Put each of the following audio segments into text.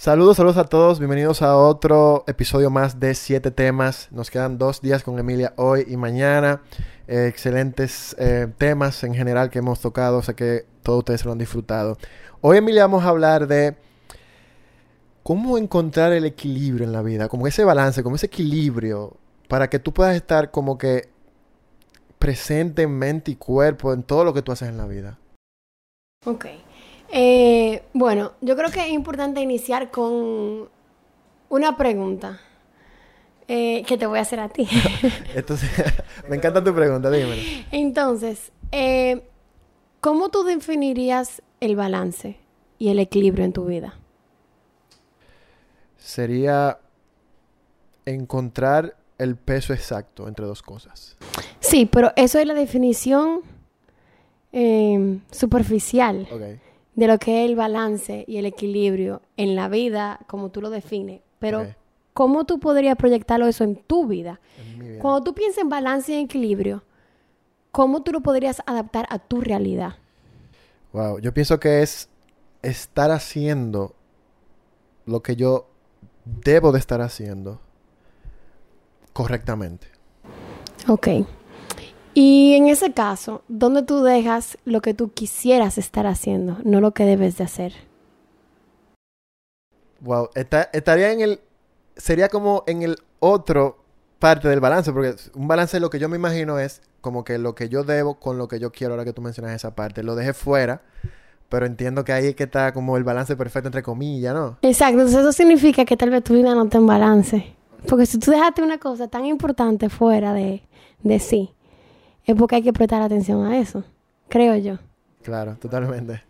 Saludos, saludos a todos, bienvenidos a otro episodio más de Siete Temas. Nos quedan dos días con Emilia hoy y mañana. Excelentes eh, temas en general que hemos tocado, sé que todos ustedes lo han disfrutado. Hoy Emilia vamos a hablar de cómo encontrar el equilibrio en la vida, como ese balance, como ese equilibrio, para que tú puedas estar como que presente en mente y cuerpo en todo lo que tú haces en la vida. Ok. Eh, bueno, yo creo que es importante iniciar con una pregunta eh, que te voy a hacer a ti. Entonces, me encanta tu pregunta, dímelo. Entonces, eh, ¿cómo tú definirías el balance y el equilibrio en tu vida? Sería encontrar el peso exacto entre dos cosas. Sí, pero eso es la definición eh, superficial Ok. De lo que es el balance y el equilibrio en la vida, como tú lo defines. Pero. ¿cómo tú podrías proyectarlo eso en tu vida? En. Cuando tú piensas en balance y equilibrio, ¿cómo tú lo podrías adaptar a tu realidad? Wow, yo pienso que es estar haciendo lo que yo debo de estar haciendo correctamente. Ok. Y en ese caso, ¿dónde tú dejas lo que tú quisieras estar haciendo, no lo que debes de hacer? Wow, esta- estaría en el sería como en el otro parte del balance, porque un balance lo que yo me imagino es como que lo que yo debo con lo que yo quiero, ahora que tú mencionas esa parte, lo dejé fuera, pero entiendo que ahí es que está como el balance perfecto entre comillas, ¿no? Exacto, entonces eso significa que tal vez tu vida no esté en balance. Porque si tú dejaste una cosa tan importante fuera de, de sí, es porque hay que prestar atención a eso, creo yo. Claro, totalmente.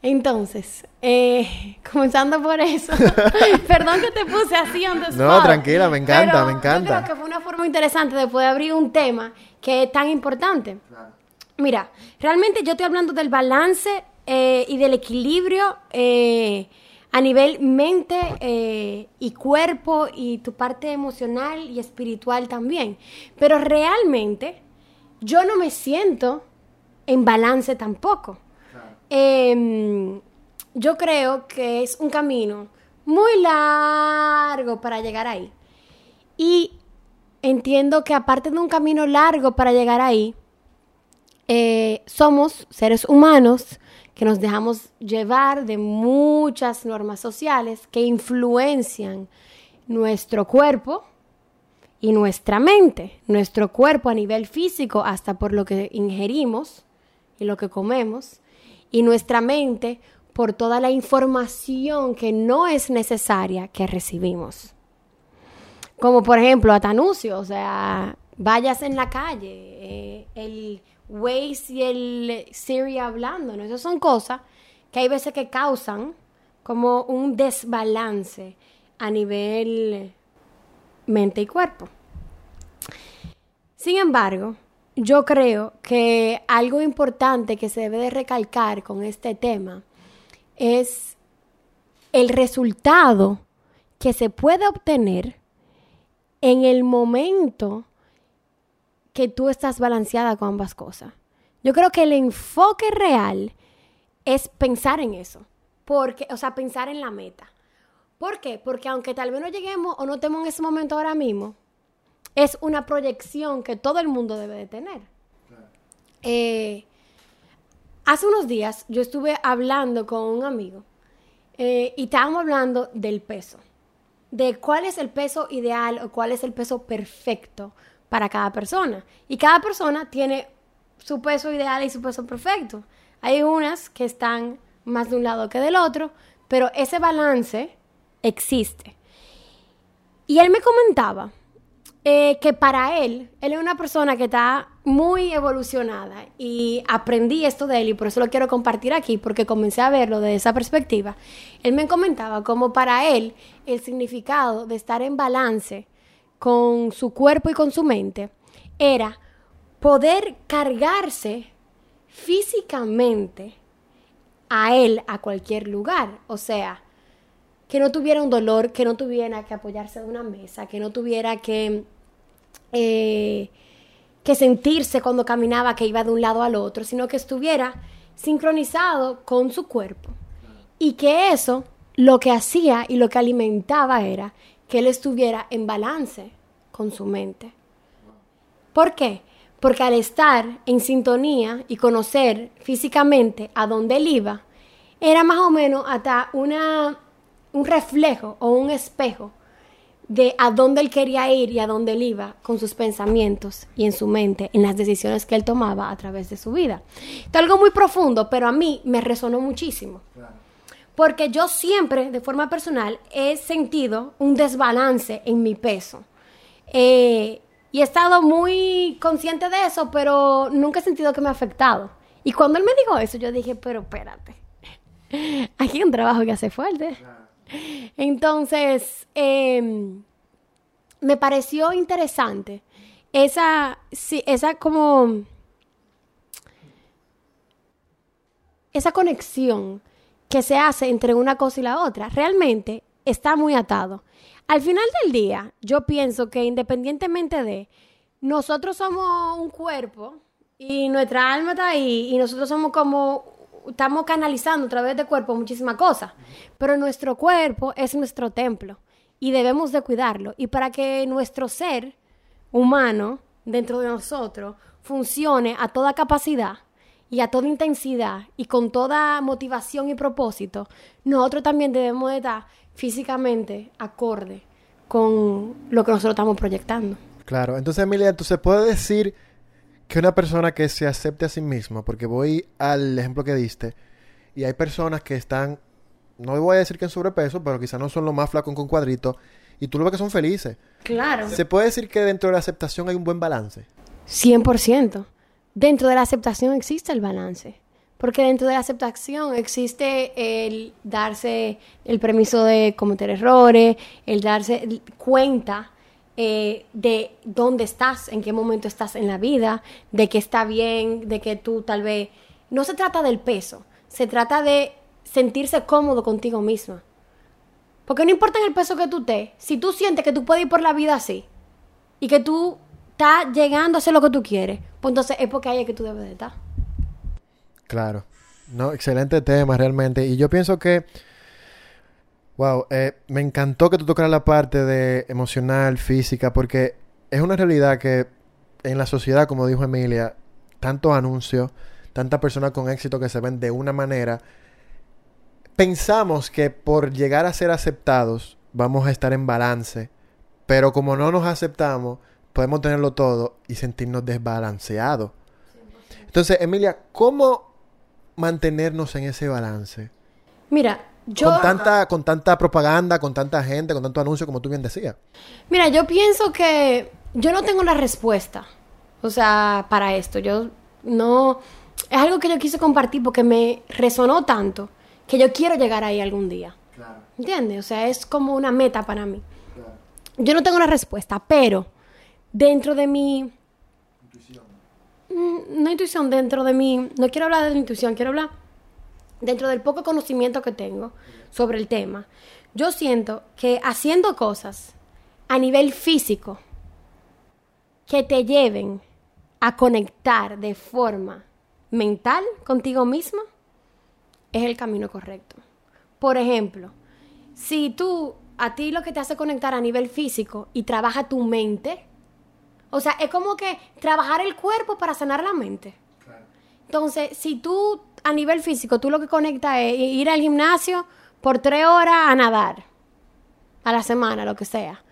Entonces, eh, comenzando por eso, perdón que te puse así the No, tranquila, me encanta, pero me encanta. Yo creo que fue una forma interesante de poder abrir un tema que es tan importante. Mira, realmente yo estoy hablando del balance eh, y del equilibrio eh, a nivel mente eh, y cuerpo y tu parte emocional y espiritual también. Pero realmente yo no me siento en balance tampoco. Em, yo creo que es un camino muy largo para llegar ahí. Y entiendo que aparte de un camino largo para llegar ahí, eh, somos seres humanos que nos dejamos llevar de muchas normas sociales que influencian nuestro cuerpo y nuestra mente, nuestro cuerpo a nivel físico, hasta por lo que ingerimos y lo que comemos, y nuestra mente por toda la información que no es necesaria que recibimos. Como por ejemplo Atanusio, o sea, vayas en la calle, eh, el Waze y el Siri hablando, ¿no? Esas son cosas que hay veces que causan como un desbalance a nivel mente y cuerpo. Sin embargo, yo creo que algo importante que se debe de recalcar con este tema es el resultado que se puede obtener en el momento que tú estás balanceada con ambas cosas. Yo creo que el enfoque real es pensar en eso, porque, o sea, pensar en la meta. ¿Por qué? Porque aunque tal vez no lleguemos o no estemos en ese momento ahora mismo, es una proyección que todo el mundo debe de tener. Eh, hace unos días yo estuve hablando con un amigo eh, y estábamos hablando del peso, de cuál es el peso ideal o cuál es el peso perfecto para cada persona. Y cada persona tiene su peso ideal y su peso perfecto. Hay unas que están más de un lado que del otro, pero ese balance existe. Y él me comentaba eh, que para él, él es una persona que está muy evolucionada y aprendí esto de él y por eso lo quiero compartir aquí porque comencé a verlo desde esa perspectiva. Él me comentaba como para él el significado de estar en balance con su cuerpo y con su mente era poder cargarse físicamente a él a cualquier lugar. O sea, que no tuviera un dolor, que no tuviera que apoyarse de una mesa, que no tuviera que, eh, que sentirse cuando caminaba que iba de un lado al otro, sino que estuviera sincronizado con su cuerpo. Y que eso lo que hacía y lo que alimentaba era que él estuviera en balance con su mente. ¿Por qué? Porque al estar en sintonía y conocer físicamente a dónde él iba, era más o menos hasta una, un reflejo o un espejo de a dónde él quería ir y a dónde él iba con sus pensamientos y en su mente, en las decisiones que él tomaba a través de su vida. Es algo muy profundo, pero a mí me resonó muchísimo. Porque yo siempre, de forma personal, he sentido un desbalance en mi peso. Eh, y he estado muy consciente de eso, pero nunca he sentido que me ha afectado. Y cuando él me dijo eso, yo dije, pero espérate, aquí hay un trabajo que hace fuerte. Entonces, em, me pareció interesante esa, esa como, esa conexión que se hace entre una cosa y la otra. Realmente está muy atado. Al final del día, yo pienso que independientemente de, nosotros somos un cuerpo y nuestra alma está ahí y nosotros somos como estamos canalizando a través del cuerpo muchísimas cosas, pero nuestro cuerpo es nuestro templo y debemos de cuidarlo. Y para que nuestro ser humano dentro de nosotros funcione a toda capacidad y a toda intensidad y con toda motivación y propósito, nosotros también debemos de estar físicamente acorde con lo que nosotros estamos proyectando. Claro, entonces Emilia, entonces puede decir que una persona que se acepte a sí misma, porque voy al ejemplo que diste, y hay personas que están, no voy a decir que en sobrepeso, pero quizás no son los más flacos con cuadritos, y tú lo ves que son felices. Claro. ¿Se puede decir que dentro de la aceptación hay un buen balance? 100%. Dentro de la aceptación existe el balance. Porque dentro de la aceptación existe el darse el permiso de cometer errores, el darse cuenta eh, de dónde estás, en qué momento estás en la vida, de que está bien, de que tú tal vez... No se trata del peso, se trata de sentirse cómodo contigo misma. Porque no importa el peso que tú estés, si tú sientes que tú puedes ir por la vida así y que tú estás llegando a hacer lo que tú quieres, pues entonces es porque ahí es que tú debes de estar. Claro. No, excelente tema realmente. Y yo pienso que Wow, eh, me encantó que tú tocaras la parte de emocional, física, porque es una realidad que en la sociedad, como dijo Emilia, tantos anuncios, tantas personas con éxito que se ven de una manera, pensamos que por llegar a ser aceptados vamos a estar en balance, pero como no nos aceptamos, podemos tenerlo todo y sentirnos desbalanceados. Entonces, Emilia, ¿cómo mantenernos en ese balance? Mira, con, tanta, con tanta propaganda, con tanta gente, con tanto anuncio, como tú bien decías. Mira, yo pienso que yo no tengo la respuesta, o sea, para esto. Yo no... Es algo que yo quise compartir porque me resonó tanto que yo quiero llegar ahí algún día. Claro. ¿Entiendes? O sea, es como una meta para mí. Claro. Yo no tengo la respuesta, pero dentro de mi... Intuición. Mm, no intuición, dentro de mi... No quiero hablar de intuición, quiero hablar dentro del poco conocimiento que tengo sobre el tema, yo siento que haciendo cosas a nivel físico que te lleven a conectar de forma mental contigo misma es el camino correcto. Por ejemplo, si tú a ti lo que te hace conectar a nivel físico y trabaja tu mente, o sea, es como que trabajar el cuerpo para sanar la mente. Entonces, si tú a nivel físico, tú lo que conectas es ir al gimnasio por tres horas a nadar a la semana, lo que sea.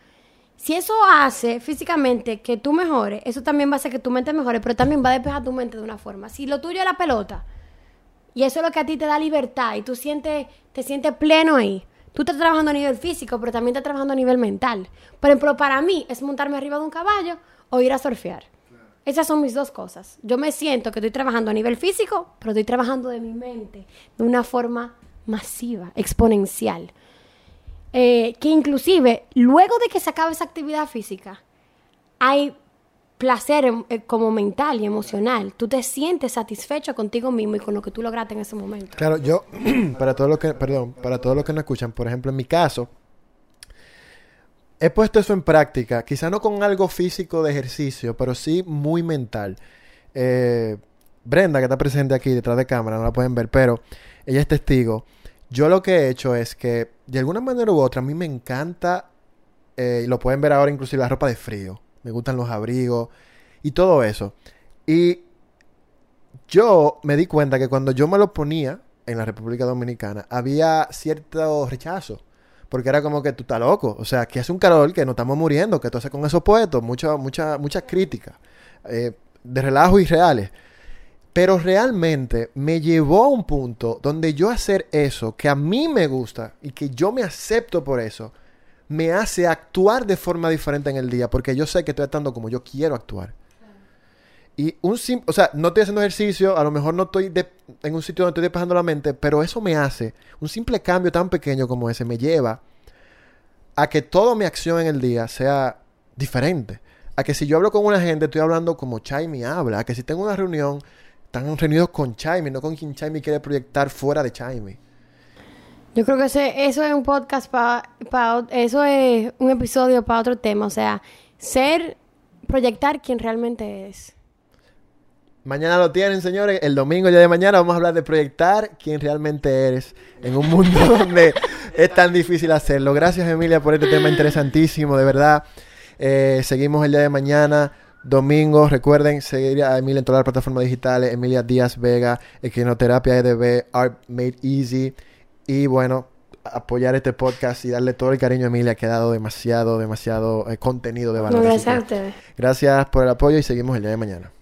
Si eso hace físicamente que tú mejores, eso también va a hacer que tu mente mejore, pero también va a despejar tu mente de una forma. Si lo tuyo es la pelota, y eso es lo que a ti te da libertad, y tú sientes, te sientes pleno ahí, tú estás trabajando a nivel físico, pero también estás trabajando a nivel mental. Por ejemplo, para mí es montarme arriba de un caballo o ir a surfear. Esas son mis dos cosas. Yo me siento que estoy trabajando a nivel físico, pero estoy trabajando de mi mente de una forma masiva, exponencial. Eh, que inclusive, luego de que se acabe esa actividad física, hay placer em, eh, como mental y emocional. Tú te sientes satisfecho contigo mismo y con lo que tú lograste en ese momento. Claro, yo, para todos los que, perdón, para todos los que no escuchan, por ejemplo, en mi caso, he puesto eso en práctica, quizá no con algo físico de ejercicio, pero sí muy mental. Eh, Brenda, que está presente aquí detrás de cámara, no la pueden ver, pero ella es testigo. yo lo que he hecho es que, de alguna manera u otra, a mí me encanta, eh, y lo pueden ver ahora inclusive la ropa de frío. Me gustan los abrigos y todo eso. Y yo me di cuenta que cuando yo me lo ponía en la República Dominicana, había cierto rechazo. Porque era como que tú estás loco. O sea, que es un calor, que nos estamos muriendo, que tú haces con esos puestos. Muchas mucha, muchas críticas. Eh, de relajo y reales. Pero realmente me llevó a un punto donde yo hacer eso, que a mí me gusta y que yo me acepto por eso, me hace actuar de forma diferente en el día, porque yo sé que estoy actuando como yo quiero actuar. Y un simple, o sea, no estoy haciendo ejercicio, a lo mejor no estoy en un sitio donde estoy despejando la mente, pero eso me hace, un simple cambio tan pequeño como ese, me lleva a que toda mi acción en el día sea diferente. A que si yo hablo con una gente, estoy hablando como Chaimi habla. A que si tengo una reunión, están reunidos con Chaimi, no con quien Chaimi quiere proyectar fuera de Chaimi. Yo creo que ese, eso es un podcast para... eso es un episodio para otro tema. O sea, ser, proyectar quien realmente es. Mañana lo tienen, señores. El domingo, ya de mañana, vamos a hablar de proyectar quién realmente eres en un mundo donde es tan difícil hacerlo. Gracias, Emilia, por este tema interesantísimo, de verdad. Eh, seguimos el día de mañana. Domingo, recuerden seguir a Emilia en todas las plataformas digitales, Emilia Díaz Vega, Equinoterapia EDB, Art Made Easy. Y bueno, apoyar este podcast y darle todo el cariño a Emilia, que ha dado demasiado, demasiado eh, contenido de valor. Gracias a ustedes. Gracias por el apoyo y seguimos el día de mañana.